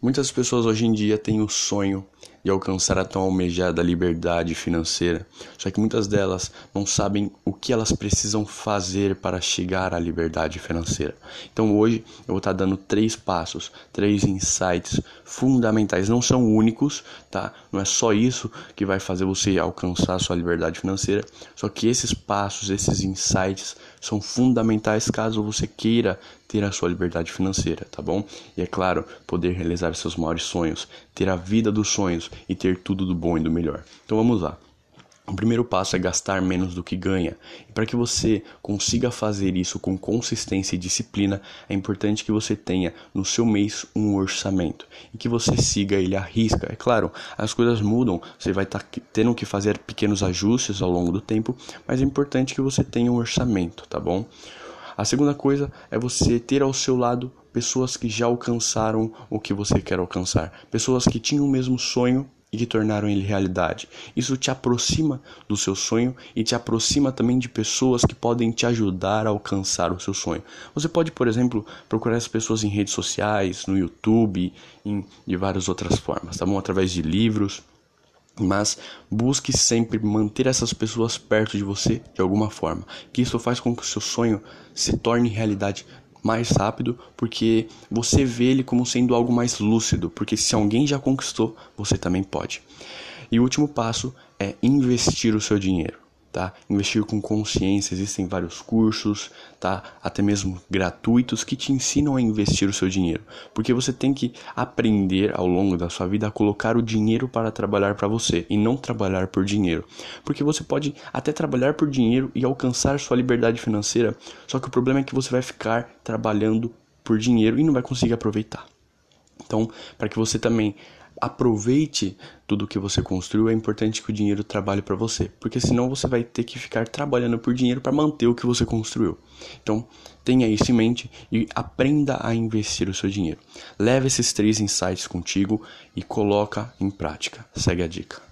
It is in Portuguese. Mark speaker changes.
Speaker 1: Muitas pessoas hoje em dia têm o sonho de alcançar a tão almejada liberdade financeira, só que muitas delas não sabem o que elas precisam fazer para chegar à liberdade financeira. Então hoje eu vou estar dando três passos, três insights fundamentais, não são únicos, tá? Não é só isso que vai fazer você alcançar a sua liberdade financeira, só que esses passos, esses insights são fundamentais caso você queira ter a sua liberdade financeira, tá bom? E é claro, poder realizar seus maiores sonhos, ter a vida dos sonhos e ter tudo do bom e do melhor. Então vamos lá. O primeiro passo é gastar menos do que ganha. E para que você consiga fazer isso com consistência e disciplina, é importante que você tenha no seu mês um orçamento e que você siga ele à risca. É claro, as coisas mudam, você vai estar tá tendo que fazer pequenos ajustes ao longo do tempo, mas é importante que você tenha um orçamento, tá bom? A segunda coisa é você ter ao seu lado pessoas que já alcançaram o que você quer alcançar, pessoas que tinham o mesmo sonho e que tornaram ele realidade. Isso te aproxima do seu sonho e te aproxima também de pessoas que podem te ajudar a alcançar o seu sonho. Você pode, por exemplo, procurar as pessoas em redes sociais, no YouTube, em, de várias outras formas, tá bom? Através de livros mas busque sempre manter essas pessoas perto de você de alguma forma, que isso faz com que o seu sonho se torne realidade mais rápido, porque você vê ele como sendo algo mais lúcido, porque se alguém já conquistou, você também pode. E o último passo é investir o seu dinheiro tá? Investir com consciência, existem vários cursos, tá? Até mesmo gratuitos que te ensinam a investir o seu dinheiro, porque você tem que aprender ao longo da sua vida a colocar o dinheiro para trabalhar para você e não trabalhar por dinheiro. Porque você pode até trabalhar por dinheiro e alcançar sua liberdade financeira, só que o problema é que você vai ficar trabalhando por dinheiro e não vai conseguir aproveitar. Então, para que você também aproveite tudo que você construiu, é importante que o dinheiro trabalhe para você, porque senão você vai ter que ficar trabalhando por dinheiro para manter o que você construiu. Então, tenha isso em mente e aprenda a investir o seu dinheiro. Leve esses três insights contigo e coloca em prática. Segue a dica.